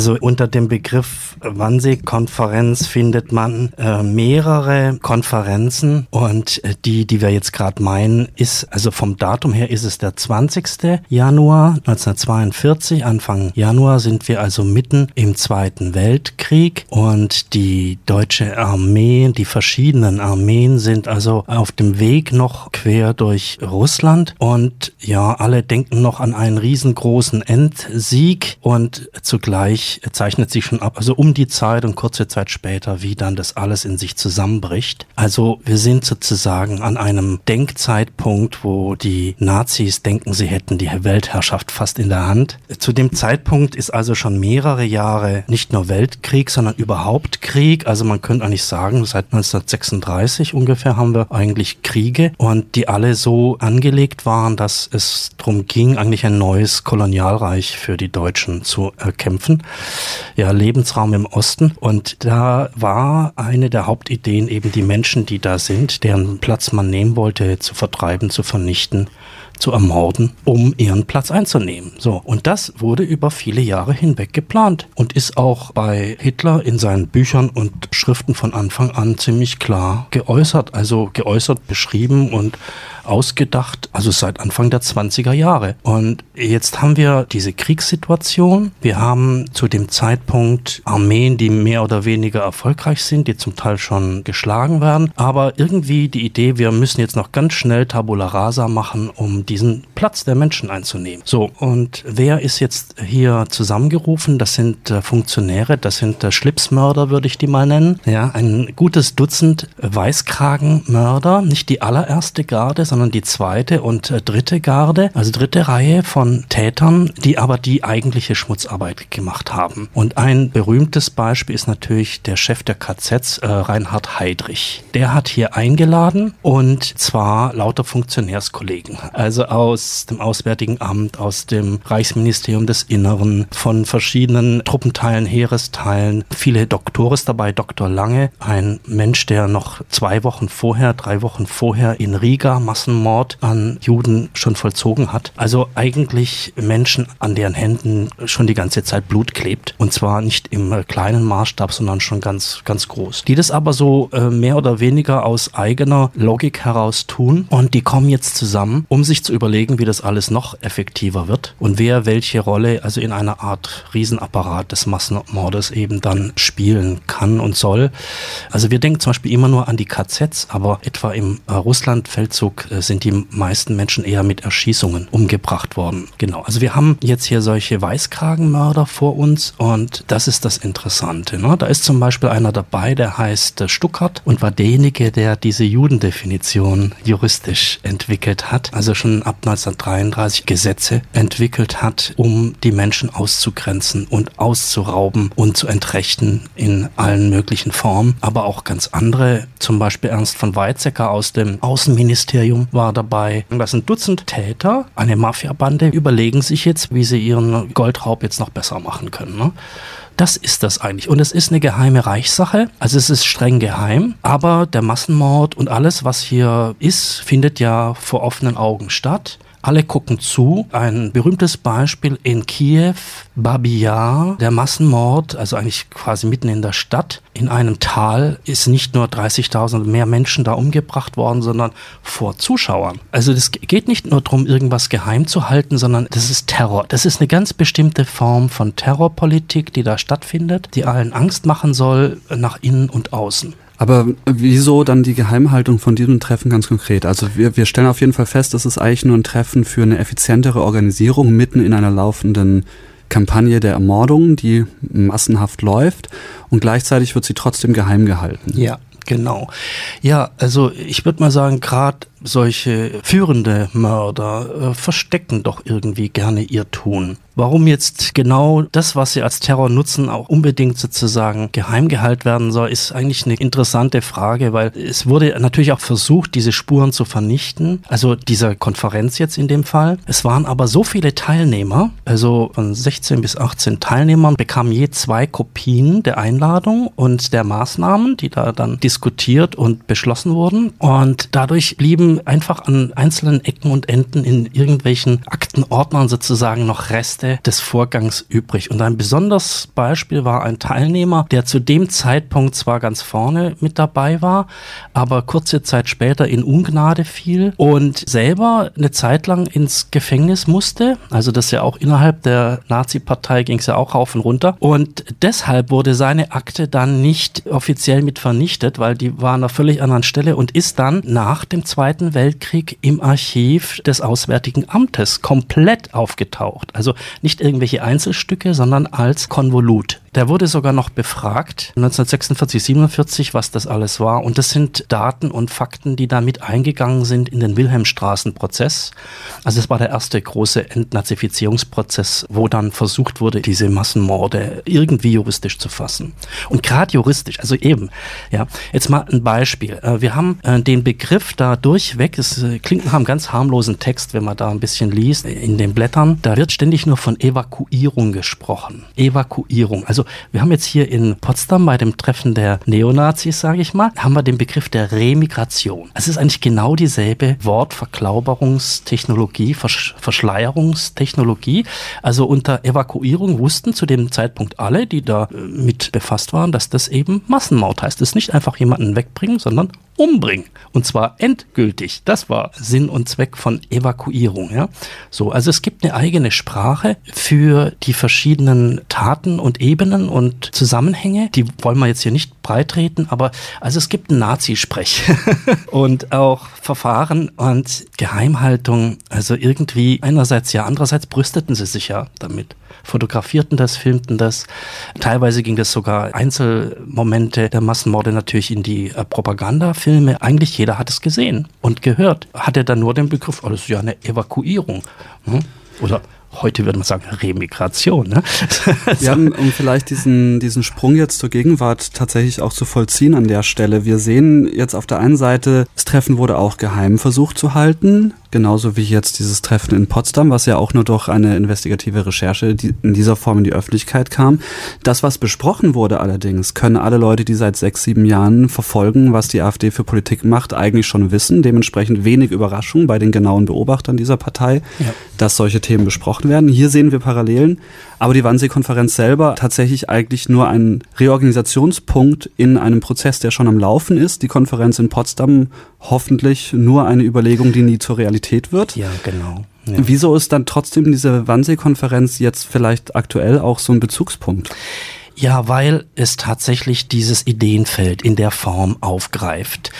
Also unter dem Begriff Wannsee-Konferenz findet man äh, mehrere Konferenzen und äh, die, die wir jetzt gerade meinen, ist, also vom Datum her ist es der 20. Januar 1942. Anfang Januar sind wir also mitten im Zweiten Weltkrieg und die deutsche Armee, die verschiedenen Armeen sind also auf dem Weg noch quer durch Russland und ja, alle denken noch an einen riesengroßen Endsieg und zugleich zeichnet sich schon ab, also um die Zeit und kurze Zeit später, wie dann das alles in sich zusammenbricht. Also wir sind sozusagen an einem Denkzeitpunkt, wo die Nazis denken, sie hätten die Weltherrschaft fast in der Hand. Zu dem Zeitpunkt ist also schon mehrere Jahre nicht nur Weltkrieg, sondern überhaupt Krieg. Also man könnte eigentlich sagen, seit 1936 ungefähr haben wir eigentlich Kriege und die alle so angelegt waren, dass es darum ging, eigentlich ein neues Kolonialreich für die Deutschen zu erkämpfen. Ja, Lebensraum im Osten. Und da war eine der Hauptideen eben die Menschen, die da sind, deren Platz man nehmen wollte, zu vertreiben, zu vernichten zu ermorden, um ihren Platz einzunehmen. So. Und das wurde über viele Jahre hinweg geplant und ist auch bei Hitler in seinen Büchern und Schriften von Anfang an ziemlich klar geäußert, also geäußert, beschrieben und ausgedacht, also seit Anfang der 20er Jahre. Und jetzt haben wir diese Kriegssituation. Wir haben zu dem Zeitpunkt Armeen, die mehr oder weniger erfolgreich sind, die zum Teil schon geschlagen werden. Aber irgendwie die Idee, wir müssen jetzt noch ganz schnell Tabula Rasa machen, um diesen Platz der Menschen einzunehmen. So, und wer ist jetzt hier zusammengerufen? Das sind äh, Funktionäre, das sind äh, Schlipsmörder, würde ich die mal nennen. Ja, ein gutes Dutzend Weißkragenmörder, nicht die allererste Garde, sondern die zweite und äh, dritte Garde, also dritte Reihe von Tätern, die aber die eigentliche Schmutzarbeit gemacht haben. Und ein berühmtes Beispiel ist natürlich der Chef der KZs, äh, Reinhard Heydrich. Der hat hier eingeladen und zwar lauter Funktionärskollegen, also aus dem Auswärtigen Amt, aus dem Reichsministerium des Inneren, von verschiedenen Truppenteilen, Heeresteilen, viele Doktores dabei, Dr. Lange, ein Mensch, der noch zwei Wochen vorher, drei Wochen vorher in Riga Massenmord an Juden schon vollzogen hat. Also eigentlich Menschen, an deren Händen schon die ganze Zeit Blut klebt. Und zwar nicht im äh, kleinen Maßstab, sondern schon ganz, ganz groß. Die das aber so äh, mehr oder weniger aus eigener Logik heraus tun. Und die kommen jetzt zusammen, um sich zu überlegen, wie das alles noch effektiver wird und wer welche Rolle also in einer Art Riesenapparat des Massenmordes eben dann spielen kann und soll. Also wir denken zum Beispiel immer nur an die KZs, aber etwa im äh, Russlandfeldzug äh, sind die meisten Menschen eher mit Erschießungen umgebracht worden. Genau. Also wir haben jetzt hier solche Weißkragenmörder vor uns und das ist das Interessante. Ne? Da ist zum Beispiel einer dabei, der heißt äh, Stuckert und war derjenige, der diese Judendefinition juristisch entwickelt hat. Also schon ab 1933 Gesetze entwickelt hat, um die Menschen auszugrenzen und auszurauben und zu entrechten in allen möglichen Formen. Aber auch ganz andere, zum Beispiel Ernst von Weizsäcker aus dem Außenministerium war dabei. Das sind Dutzend Täter, eine Mafiabande, überlegen sich jetzt, wie sie ihren Goldraub jetzt noch besser machen können. Ne? Das ist das eigentlich. Und es ist eine geheime Reichssache. Also es ist streng geheim. Aber der Massenmord und alles, was hier ist, findet ja vor offenen Augen statt. Alle gucken zu. Ein berühmtes Beispiel in Kiew, Babiyar, der Massenmord, also eigentlich quasi mitten in der Stadt, in einem Tal ist nicht nur 30.000 mehr Menschen da umgebracht worden, sondern vor Zuschauern. Also das geht nicht nur darum, irgendwas geheim zu halten, sondern das ist Terror. Das ist eine ganz bestimmte Form von Terrorpolitik, die da stattfindet, die allen Angst machen soll, nach innen und außen. Aber wieso dann die Geheimhaltung von diesem Treffen ganz konkret? Also wir, wir stellen auf jeden Fall fest, es ist eigentlich nur ein Treffen für eine effizientere Organisierung mitten in einer laufenden Kampagne der Ermordung, die massenhaft läuft und gleichzeitig wird sie trotzdem geheim gehalten. Ja, genau. Ja, also ich würde mal sagen, gerade solche führende Mörder äh, verstecken doch irgendwie gerne ihr Tun. Warum jetzt genau das, was sie als Terror nutzen, auch unbedingt sozusagen geheim gehalten werden soll, ist eigentlich eine interessante Frage, weil es wurde natürlich auch versucht, diese Spuren zu vernichten. Also dieser Konferenz jetzt in dem Fall. Es waren aber so viele Teilnehmer, also von 16 bis 18 Teilnehmern bekamen je zwei Kopien der Einladung und der Maßnahmen, die da dann diskutiert und beschlossen wurden. Und dadurch blieben einfach an einzelnen Ecken und Enden in irgendwelchen Aktenordnern sozusagen noch Reste des Vorgangs übrig. Und ein besonderes Beispiel war ein Teilnehmer, der zu dem Zeitpunkt zwar ganz vorne mit dabei war, aber kurze Zeit später in Ungnade fiel und selber eine Zeit lang ins Gefängnis musste. Also das ja auch innerhalb der Nazi-Partei ging es ja auch rauf und runter. Und deshalb wurde seine Akte dann nicht offiziell mit vernichtet, weil die war an einer völlig anderen Stelle und ist dann nach dem Zweiten Weltkrieg im Archiv des Auswärtigen Amtes komplett aufgetaucht. Also nicht irgendwelche Einzelstücke, sondern als Konvolut. Der wurde sogar noch befragt, 1946, 47, was das alles war. Und das sind Daten und Fakten, die da mit eingegangen sind in den Wilhelmstraßenprozess. Also es war der erste große Entnazifizierungsprozess, wo dann versucht wurde, diese Massenmorde irgendwie juristisch zu fassen. Und gerade juristisch, also eben, ja, jetzt mal ein Beispiel. Äh, wir haben äh, den Begriff da durchweg, es äh, klingt nach einem ganz harmlosen Text, wenn man da ein bisschen liest, in den Blättern, da wird ständig nur von Evakuierung gesprochen. Evakuierung, also also wir haben jetzt hier in Potsdam bei dem Treffen der Neonazis, sage ich mal, haben wir den Begriff der Remigration. Es ist eigentlich genau dieselbe Wortverklauberungstechnologie, Versch Verschleierungstechnologie. Also unter Evakuierung wussten zu dem Zeitpunkt alle, die da äh, mit befasst waren, dass das eben Massenmord heißt. Das ist nicht einfach jemanden wegbringen, sondern umbringen. Und zwar endgültig. Das war Sinn und Zweck von Evakuierung. Ja? So, also es gibt eine eigene Sprache für die verschiedenen Taten und Ebenen und Zusammenhänge. Die wollen wir jetzt hier nicht breitreten, aber also es gibt einen Nazisprech und auch Verfahren und Geheimhaltung. Also irgendwie einerseits ja, andererseits brüsteten sie sich ja damit fotografierten das, filmten das. Teilweise ging das sogar Einzelmomente der Massenmorde natürlich in die äh, Propagandafilme. Eigentlich jeder hat es gesehen und gehört. Hat er dann nur den Begriff, oh, das ist ja eine Evakuierung. Hm? Oder heute würde man sagen Remigration. Ne? ja, um vielleicht diesen, diesen Sprung jetzt zur Gegenwart tatsächlich auch zu vollziehen an der Stelle. Wir sehen jetzt auf der einen Seite, das Treffen wurde auch geheim versucht zu halten. Genauso wie jetzt dieses Treffen in Potsdam, was ja auch nur durch eine investigative Recherche in dieser Form in die Öffentlichkeit kam. Das, was besprochen wurde allerdings, können alle Leute, die seit sechs, sieben Jahren verfolgen, was die AfD für Politik macht, eigentlich schon wissen. Dementsprechend wenig Überraschung bei den genauen Beobachtern dieser Partei, ja. dass solche Themen besprochen werden. Hier sehen wir Parallelen, aber die Wannsee-Konferenz selber tatsächlich eigentlich nur ein Reorganisationspunkt in einem Prozess, der schon am Laufen ist. Die Konferenz in Potsdam hoffentlich nur eine Überlegung, die nie zur Realität wird. Ja, genau. Ja. Wieso ist dann trotzdem diese Wannsee-Konferenz jetzt vielleicht aktuell auch so ein Bezugspunkt? Ja, weil es tatsächlich dieses Ideenfeld in der Form aufgreift.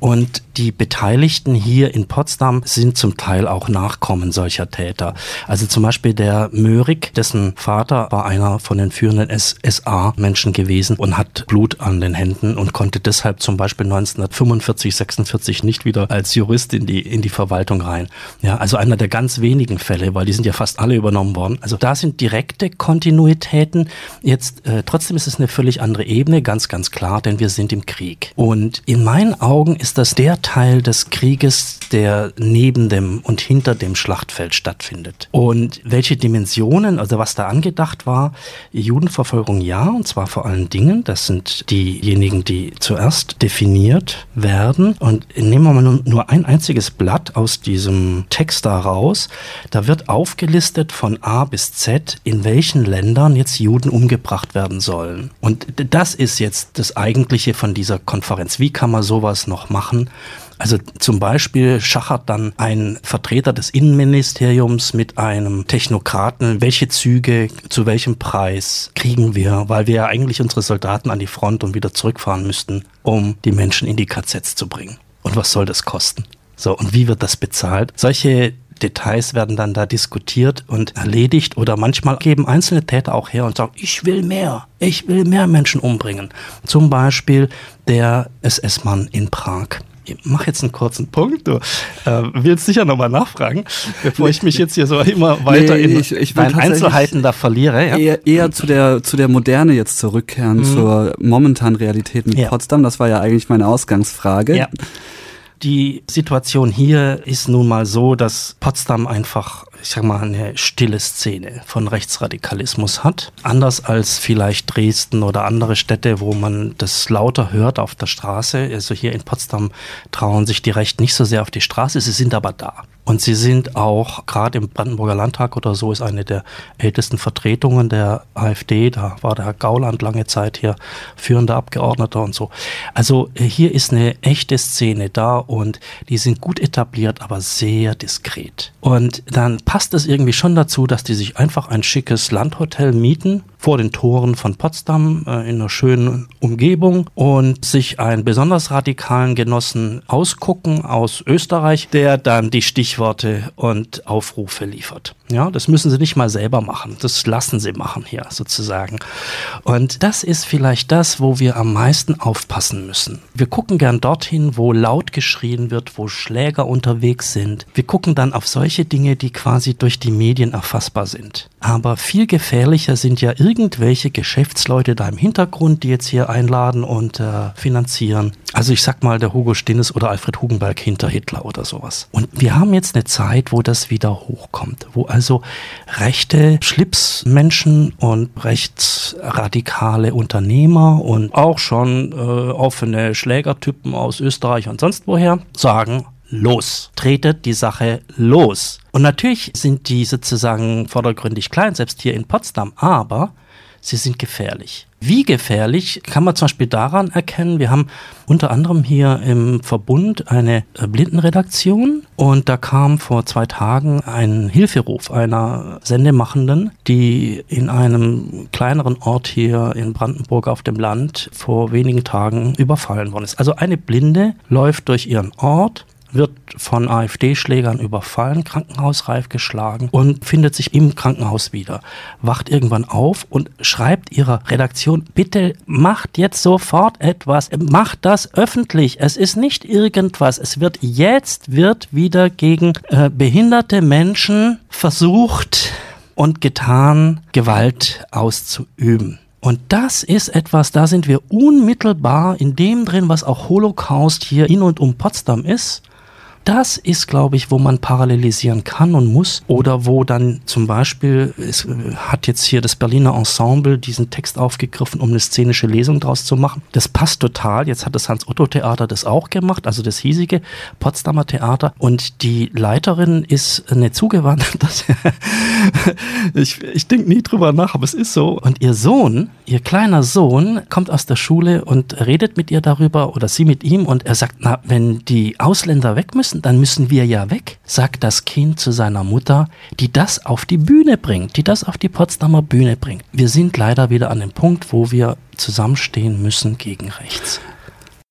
Und die Beteiligten hier in Potsdam sind zum Teil auch Nachkommen solcher Täter. Also zum Beispiel der Möhrig, dessen Vater war einer von den führenden SA-Menschen gewesen und hat Blut an den Händen und konnte deshalb zum Beispiel 1945, 46 nicht wieder als Jurist in die, in die Verwaltung rein. Ja, also einer der ganz wenigen Fälle, weil die sind ja fast alle übernommen worden. Also da sind direkte Kontinuitäten. Jetzt äh, trotzdem ist es eine völlig andere Ebene, ganz, ganz klar, denn wir sind im Krieg. Und in meinen Augen ist das der Teil des Krieges, der neben dem und hinter dem Schlachtfeld stattfindet. Und welche Dimensionen, also was da angedacht war, Judenverfolgung ja, und zwar vor allen Dingen, das sind diejenigen, die zuerst definiert werden. Und nehmen wir mal nur ein einziges Blatt aus diesem Text da raus. Da wird aufgelistet von A bis Z, in welchen Ländern jetzt Juden umgebracht werden sollen. Und das ist jetzt das Eigentliche von dieser Konferenz. Wie kann man sowas noch machen? Also zum Beispiel schachert dann ein Vertreter des Innenministeriums mit einem Technokraten, welche Züge zu welchem Preis kriegen wir, weil wir ja eigentlich unsere Soldaten an die Front und wieder zurückfahren müssten, um die Menschen in die KZs zu bringen. Und was soll das kosten? So, und wie wird das bezahlt? Solche Details werden dann da diskutiert und erledigt oder manchmal geben einzelne Täter auch her und sagen, ich will mehr, ich will mehr Menschen umbringen. Zum Beispiel der SS-Mann in Prag ich mache jetzt einen kurzen Punkt. Du äh, willst sicher nochmal nachfragen, bevor ich mich jetzt hier so immer weiter nee, in, ich, ich in Einzelheiten da verliere. Ja? Eher, eher zu, der, zu der Moderne jetzt zurückkehren, mhm. zur momentanen Realität mit ja. Potsdam. Das war ja eigentlich meine Ausgangsfrage. Ja. Die Situation hier ist nun mal so, dass Potsdam einfach ich sag mal, eine stille Szene von Rechtsradikalismus hat. Anders als vielleicht Dresden oder andere Städte, wo man das lauter hört auf der Straße. Also hier in Potsdam trauen sich die Rechten nicht so sehr auf die Straße, sie sind aber da. Und sie sind auch, gerade im Brandenburger Landtag oder so, ist eine der ältesten Vertretungen der AfD. Da war der Herr Gauland lange Zeit hier führender Abgeordneter und so. Also äh, hier ist eine echte Szene da und die sind gut etabliert, aber sehr diskret. Und dann passt es irgendwie schon dazu, dass die sich einfach ein schickes Landhotel mieten vor den Toren von Potsdam äh, in einer schönen Umgebung und sich einen besonders radikalen Genossen ausgucken aus Österreich, der dann die Stichworte und Aufrufe liefert. Ja, das müssen sie nicht mal selber machen. Das lassen sie machen hier sozusagen. Und das ist vielleicht das, wo wir am meisten aufpassen müssen. Wir gucken gern dorthin, wo laut geschrien wird, wo Schläger unterwegs sind. Wir gucken dann auf solche Dinge, die quasi durch die Medien erfassbar sind. Aber viel gefährlicher sind ja irgendwelche Geschäftsleute da im Hintergrund, die jetzt hier einladen und äh, finanzieren. Also ich sag mal der Hugo Stinnes oder Alfred Hugenberg hinter Hitler oder sowas. Und wir haben jetzt eine Zeit, wo das wieder hochkommt, wo also rechte Schlipsmenschen und rechtsradikale Unternehmer und auch schon äh, offene Schlägertypen aus Österreich und sonst woher sagen, los. Tretet die Sache los. Und natürlich sind die sozusagen vordergründig klein, selbst hier in Potsdam, aber sie sind gefährlich. Wie gefährlich kann man zum Beispiel daran erkennen, wir haben unter anderem hier im Verbund eine äh, Blindenredaktion und da kam vor zwei Tagen ein Hilferuf einer Sendemachenden, die in einem kleineren Ort hier in Brandenburg auf dem Land vor wenigen Tagen überfallen worden ist. Also eine Blinde läuft durch ihren Ort wird von AfD-Schlägern überfallen, krankenhausreif geschlagen und findet sich im Krankenhaus wieder. Wacht irgendwann auf und schreibt ihrer Redaktion, bitte macht jetzt sofort etwas, macht das öffentlich. Es ist nicht irgendwas. Es wird jetzt wird wieder gegen äh, behinderte Menschen versucht und getan, Gewalt auszuüben. Und das ist etwas, da sind wir unmittelbar in dem drin, was auch Holocaust hier in und um Potsdam ist das ist, glaube ich, wo man parallelisieren kann und muss. Oder wo dann zum Beispiel, es äh, hat jetzt hier das Berliner Ensemble diesen Text aufgegriffen, um eine szenische Lesung draus zu machen. Das passt total. Jetzt hat das Hans-Otto-Theater das auch gemacht, also das hiesige Potsdamer Theater. Und die Leiterin ist eine zugewanderte. ich ich denke nie drüber nach, aber es ist so. Und ihr Sohn, ihr kleiner Sohn, kommt aus der Schule und redet mit ihr darüber oder sie mit ihm und er sagt, na, wenn die Ausländer weg müssen, dann müssen wir ja weg, sagt das Kind zu seiner Mutter, die das auf die Bühne bringt, die das auf die Potsdamer Bühne bringt. Wir sind leider wieder an dem Punkt, wo wir zusammenstehen müssen gegen rechts.